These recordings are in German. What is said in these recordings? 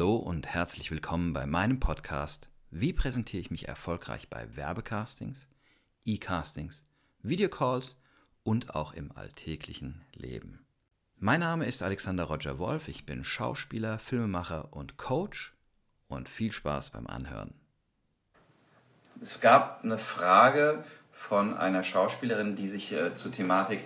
Hallo und herzlich willkommen bei meinem Podcast Wie präsentiere ich mich erfolgreich bei Werbecastings, E-Castings, Videocalls und auch im alltäglichen Leben. Mein Name ist Alexander Roger Wolf, ich bin Schauspieler, Filmemacher und Coach und viel Spaß beim Anhören. Es gab eine Frage von einer Schauspielerin, die sich äh, zur Thematik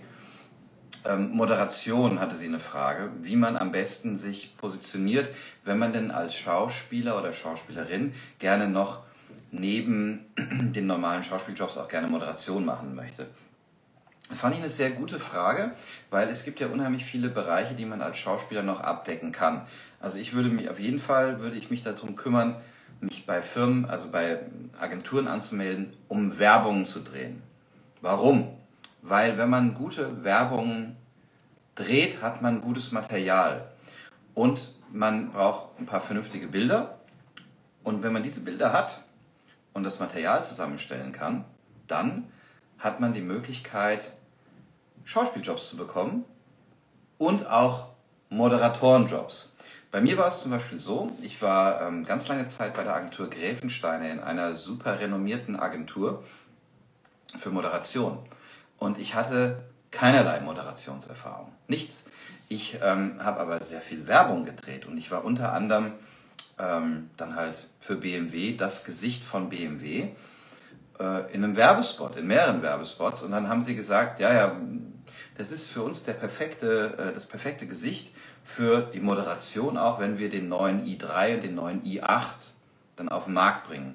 ähm, Moderation hatte sie eine Frage, wie man am besten sich positioniert, wenn man denn als Schauspieler oder Schauspielerin gerne noch neben den normalen Schauspieljobs auch gerne Moderation machen möchte. Fand ich eine sehr gute Frage, weil es gibt ja unheimlich viele Bereiche, die man als Schauspieler noch abdecken kann. Also ich würde mich auf jeden Fall würde ich mich darum kümmern, mich bei Firmen, also bei Agenturen anzumelden, um Werbungen zu drehen. Warum? Weil wenn man gute Werbung dreht, hat man gutes Material. Und man braucht ein paar vernünftige Bilder. Und wenn man diese Bilder hat und das Material zusammenstellen kann, dann hat man die Möglichkeit, Schauspieljobs zu bekommen und auch Moderatorenjobs. Bei mir war es zum Beispiel so, ich war ähm, ganz lange Zeit bei der Agentur Gräfensteine in einer super renommierten Agentur für Moderation. Und ich hatte keinerlei Moderationserfahrung. Nichts. Ich ähm, habe aber sehr viel Werbung gedreht und ich war unter anderem ähm, dann halt für BMW das Gesicht von BMW äh, in einem Werbespot, in mehreren Werbespots. Und dann haben sie gesagt, ja, ja, das ist für uns der perfekte, äh, das perfekte Gesicht für die Moderation, auch wenn wir den neuen i3 und den neuen i8 dann auf den Markt bringen.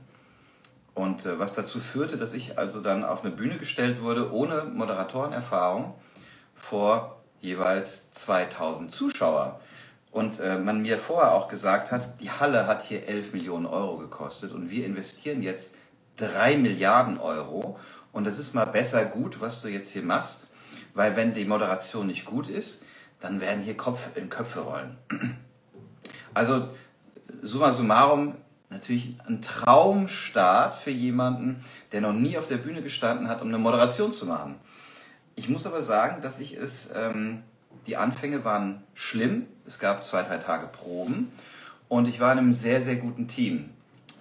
Und äh, was dazu führte, dass ich also dann auf eine Bühne gestellt wurde, ohne Moderatorenerfahrung, vor jeweils 2000 Zuschauer. Und äh, man mir vorher auch gesagt hat, die Halle hat hier 11 Millionen Euro gekostet und wir investieren jetzt 3 Milliarden Euro. Und das ist mal besser gut, was du jetzt hier machst, weil wenn die Moderation nicht gut ist, dann werden hier Kopf in Köpfe rollen. Also summa summarum, natürlich ein Traumstart für jemanden, der noch nie auf der Bühne gestanden hat, um eine Moderation zu machen. Ich muss aber sagen, dass ich es, ähm, die Anfänge waren schlimm. Es gab zwei, drei Tage Proben und ich war in einem sehr, sehr guten Team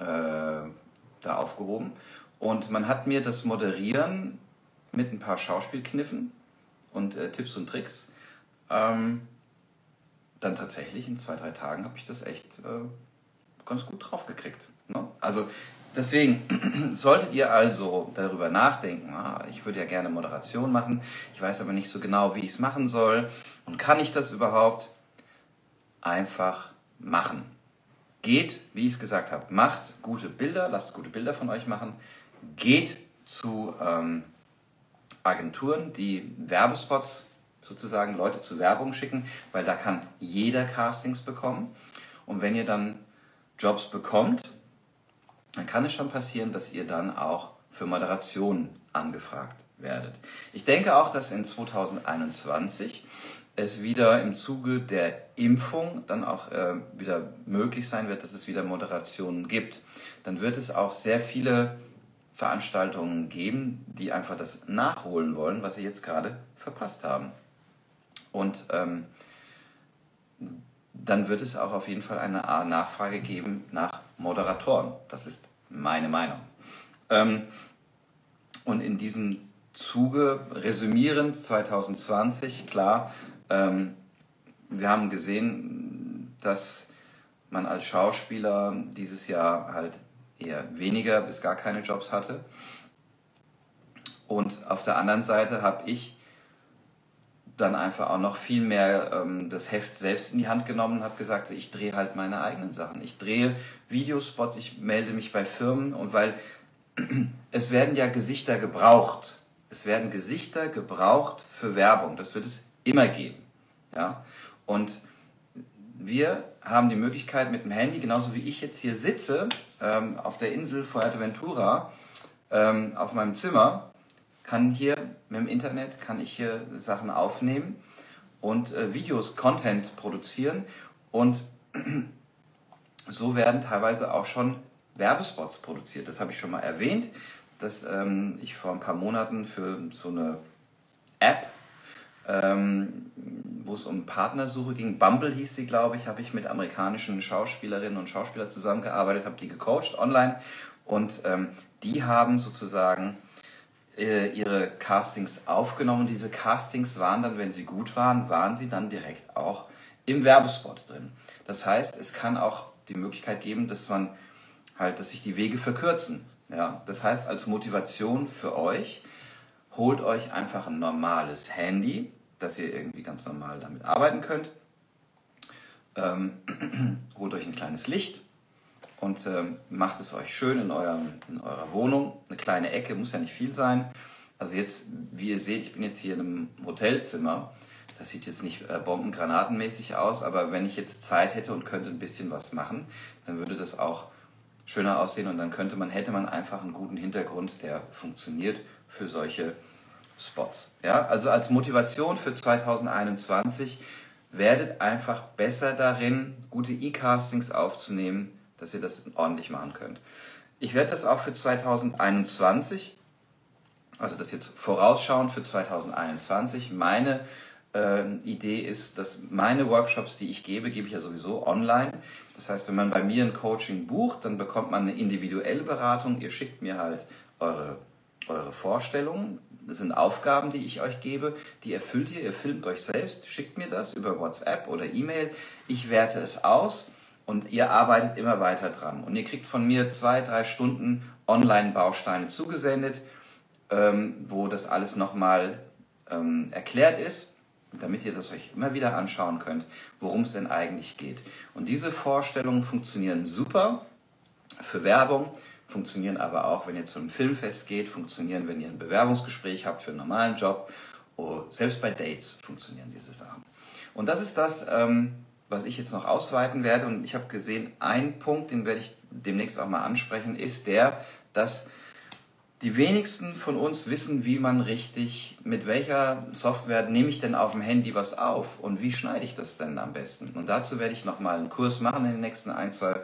äh, da aufgehoben. Und man hat mir das Moderieren mit ein paar Schauspielkniffen und äh, Tipps und Tricks ähm, dann tatsächlich in zwei, drei Tagen habe ich das echt äh, ganz gut draufgekriegt. Ne? Also deswegen solltet ihr also darüber nachdenken, ah, ich würde ja gerne Moderation machen, ich weiß aber nicht so genau, wie ich es machen soll und kann ich das überhaupt? Einfach machen. Geht, wie ich es gesagt habe, macht gute Bilder, lasst gute Bilder von euch machen, geht zu ähm, Agenturen, die Werbespots sozusagen Leute zu Werbung schicken, weil da kann jeder Castings bekommen. Und wenn ihr dann Jobs bekommt, dann kann es schon passieren, dass ihr dann auch für Moderation angefragt werdet. Ich denke auch, dass in 2021 es wieder im Zuge der Impfung dann auch äh, wieder möglich sein wird, dass es wieder Moderationen gibt. Dann wird es auch sehr viele Veranstaltungen geben, die einfach das nachholen wollen, was sie jetzt gerade verpasst haben. Und ähm, dann wird es auch auf jeden Fall eine Nachfrage geben nach Moderatoren. Das ist meine Meinung. Ähm, und in diesem Zuge resümierend 2020, klar, ähm, wir haben gesehen, dass man als Schauspieler dieses Jahr halt eher weniger bis gar keine Jobs hatte. Und auf der anderen Seite habe ich dann einfach auch noch viel mehr ähm, das Heft selbst in die Hand genommen und habe gesagt, ich drehe halt meine eigenen Sachen. Ich drehe Videospots, ich melde mich bei Firmen und weil es werden ja Gesichter gebraucht. Es werden Gesichter gebraucht für Werbung. Das wird es immer geben. Ja? Und wir haben die Möglichkeit mit dem Handy, genauso wie ich jetzt hier sitze, ähm, auf der Insel Fuerteventura, ähm, auf meinem Zimmer, kann hier mit dem Internet kann ich hier Sachen aufnehmen und äh, Videos, Content produzieren und so werden teilweise auch schon Werbespots produziert. Das habe ich schon mal erwähnt, dass ähm, ich vor ein paar Monaten für so eine App ähm, wo es um Partnersuche ging. Bumble hieß sie, glaube ich, habe ich mit amerikanischen Schauspielerinnen und Schauspielern zusammengearbeitet, habe die gecoacht online und ähm, die haben sozusagen äh, ihre Castings aufgenommen. Diese Castings waren dann, wenn sie gut waren, waren sie dann direkt auch im Werbespot drin. Das heißt, es kann auch die Möglichkeit geben, dass man halt, dass sich die Wege verkürzen. Ja, das heißt, als Motivation für euch, holt euch einfach ein normales Handy, dass ihr irgendwie ganz normal damit arbeiten könnt. Ähm, holt euch ein kleines Licht und ähm, macht es euch schön in, eurem, in eurer Wohnung. Eine kleine Ecke, muss ja nicht viel sein. Also jetzt, wie ihr seht, ich bin jetzt hier in einem Hotelzimmer. Das sieht jetzt nicht äh, bombengranatenmäßig aus, aber wenn ich jetzt Zeit hätte und könnte ein bisschen was machen, dann würde das auch schöner aussehen und dann könnte man, hätte man einfach einen guten Hintergrund, der funktioniert für solche Spots. Ja, also als Motivation für 2021 werdet einfach besser darin, gute E-Castings aufzunehmen, dass ihr das ordentlich machen könnt. Ich werde das auch für 2021, also das jetzt vorausschauen für 2021, meine äh, Idee ist, dass meine Workshops, die ich gebe, gebe ich ja sowieso online. Das heißt, wenn man bei mir ein Coaching bucht, dann bekommt man eine individuelle Beratung. Ihr schickt mir halt eure, eure Vorstellungen. Das sind Aufgaben, die ich euch gebe. Die erfüllt ihr. Ihr filmt euch selbst, schickt mir das über WhatsApp oder E-Mail. Ich werte es aus und ihr arbeitet immer weiter dran. Und ihr kriegt von mir zwei, drei Stunden Online-Bausteine zugesendet, ähm, wo das alles nochmal ähm, erklärt ist damit ihr das euch immer wieder anschauen könnt, worum es denn eigentlich geht. Und diese Vorstellungen funktionieren super für Werbung, funktionieren aber auch, wenn ihr zu einem Filmfest geht, funktionieren, wenn ihr ein Bewerbungsgespräch habt für einen normalen Job. Oh, selbst bei Dates funktionieren diese Sachen. Und das ist das, ähm, was ich jetzt noch ausweiten werde. Und ich habe gesehen, ein Punkt, den werde ich demnächst auch mal ansprechen, ist der, dass die wenigsten von uns wissen, wie man richtig, mit welcher Software nehme ich denn auf dem Handy was auf und wie schneide ich das denn am besten. Und dazu werde ich nochmal einen Kurs machen in den nächsten ein, zwei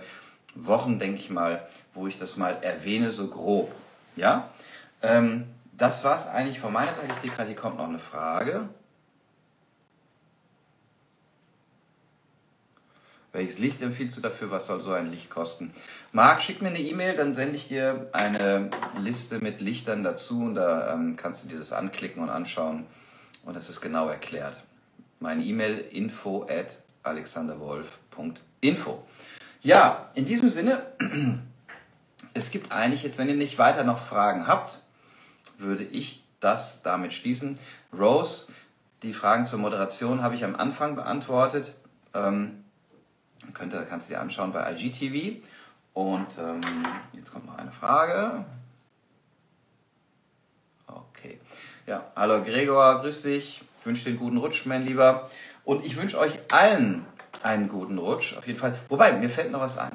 Wochen, denke ich mal, wo ich das mal erwähne, so grob. Ja? Ähm, das war es eigentlich von meiner Seite. Ich sehe gerade, hier kommt noch eine Frage. Welches Licht empfiehlst du dafür? Was soll so ein Licht kosten? Marc, schick mir eine E-Mail, dann sende ich dir eine Liste mit Lichtern dazu und da ähm, kannst du dir das anklicken und anschauen und das ist genau erklärt. Meine E-Mail info at alexanderwolf.info. Ja, in diesem Sinne, es gibt eigentlich jetzt, wenn ihr nicht weiter noch Fragen habt, würde ich das damit schließen. Rose, die Fragen zur Moderation habe ich am Anfang beantwortet. Ähm, könnt, kannst du dir anschauen bei IGTV. Und ähm, jetzt kommt noch eine Frage. Okay. Ja, hallo Gregor, grüß dich. Ich wünsche dir einen guten Rutsch, mein Lieber. Und ich wünsche euch allen einen guten Rutsch, auf jeden Fall. Wobei, mir fällt noch was ein.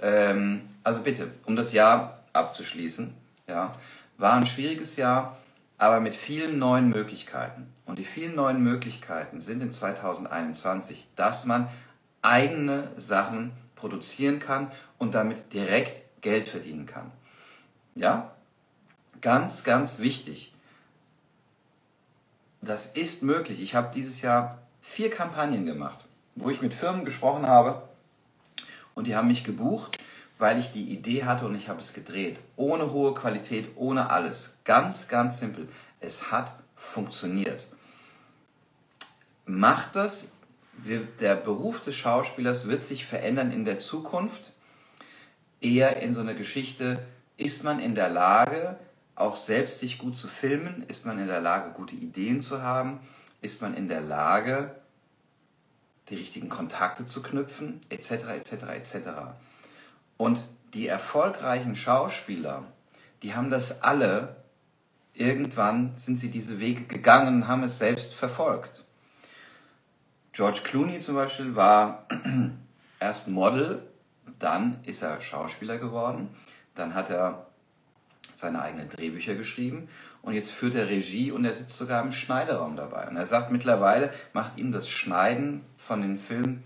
Ähm, also bitte, um das Jahr abzuschließen, ja, war ein schwieriges Jahr, aber mit vielen neuen Möglichkeiten. Und die vielen neuen Möglichkeiten sind in 2021, dass man eigene Sachen produzieren kann und damit direkt Geld verdienen kann. Ja? Ganz, ganz wichtig. Das ist möglich. Ich habe dieses Jahr vier Kampagnen gemacht, wo ich mit Firmen gesprochen habe und die haben mich gebucht, weil ich die Idee hatte und ich habe es gedreht. Ohne hohe Qualität, ohne alles. Ganz, ganz simpel. Es hat funktioniert. Macht das der Beruf des Schauspielers wird sich verändern in der Zukunft. Eher in so eine Geschichte, ist man in der Lage, auch selbst sich gut zu filmen? Ist man in der Lage, gute Ideen zu haben? Ist man in der Lage, die richtigen Kontakte zu knüpfen? Etc., etc., etc. Und die erfolgreichen Schauspieler, die haben das alle, irgendwann sind sie diese Wege gegangen, haben es selbst verfolgt. George Clooney zum Beispiel war erst Model, dann ist er Schauspieler geworden, dann hat er seine eigenen Drehbücher geschrieben und jetzt führt er Regie und er sitzt sogar im Schneiderraum dabei. Und er sagt mittlerweile, macht ihm das Schneiden von den Filmen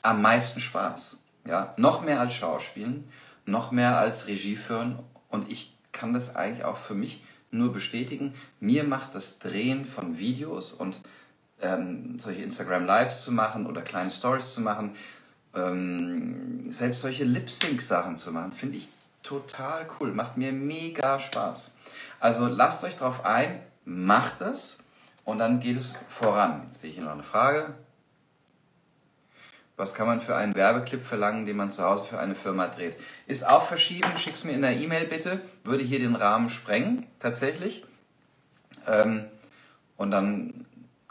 am meisten Spaß. Ja, noch mehr als Schauspielen, noch mehr als Regie führen und ich kann das eigentlich auch für mich nur bestätigen. Mir macht das Drehen von Videos und ähm, solche Instagram Lives zu machen oder kleine Stories zu machen, ähm, selbst solche Lip-Sync-Sachen zu machen, finde ich total cool. Macht mir mega Spaß. Also lasst euch drauf ein, macht es und dann geht es voran. Jetzt sehe ich hier noch eine Frage. Was kann man für einen Werbeclip verlangen, den man zu Hause für eine Firma dreht? Ist auch verschieden. Schick's mir in der E-Mail bitte. Würde hier den Rahmen sprengen, tatsächlich. Ähm, und dann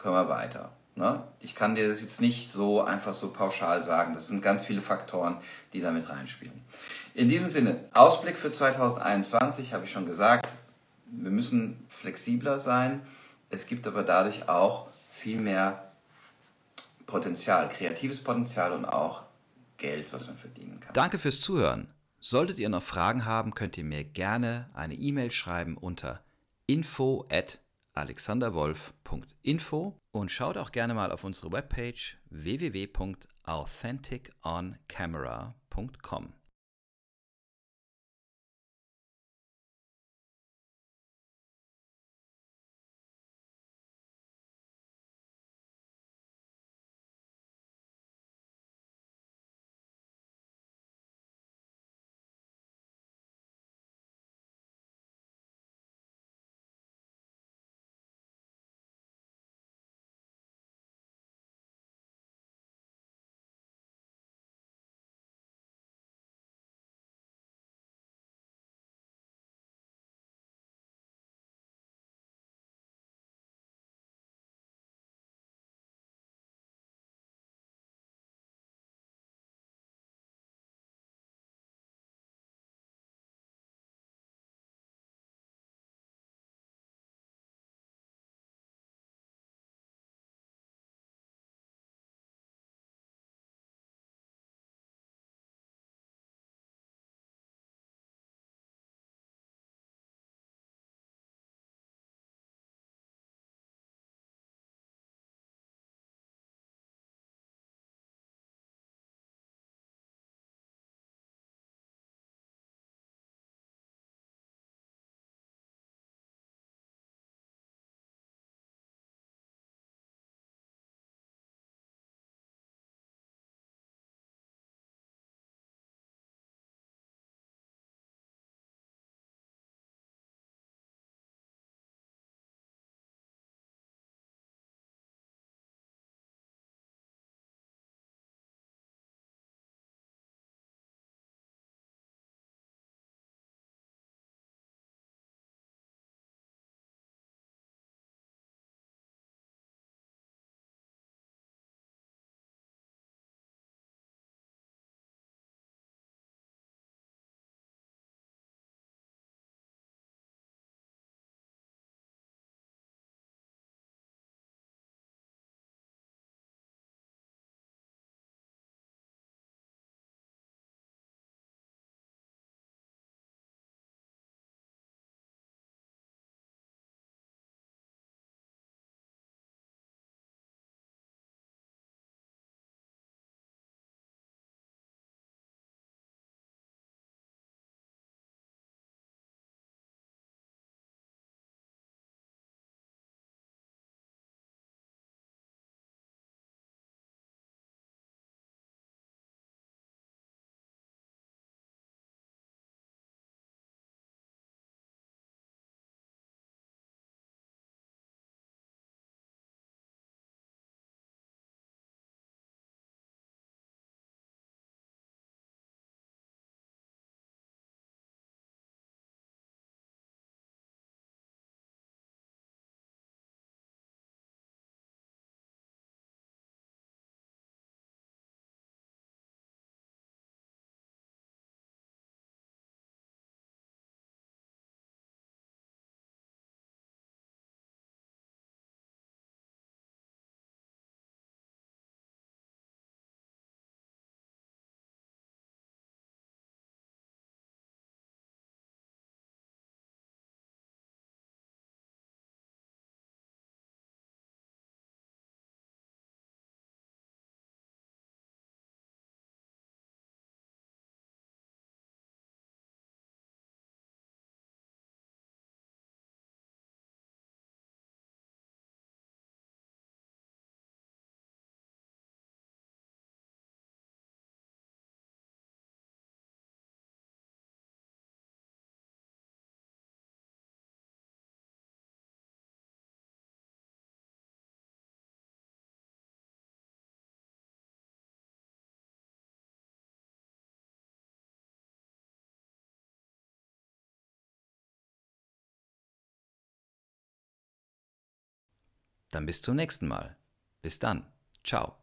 können wir weiter. Ne? Ich kann dir das jetzt nicht so einfach so pauschal sagen. Das sind ganz viele Faktoren, die damit reinspielen. In diesem Sinne, Ausblick für 2021 habe ich schon gesagt. Wir müssen flexibler sein. Es gibt aber dadurch auch viel mehr Potenzial, kreatives Potenzial und auch Geld, was man verdienen kann. Danke fürs Zuhören. Solltet ihr noch Fragen haben, könnt ihr mir gerne eine E-Mail schreiben unter info alexanderwolf.info und schaut auch gerne mal auf unsere Webpage www.authenticoncamera.com. Dann bis zum nächsten Mal. Bis dann. Ciao.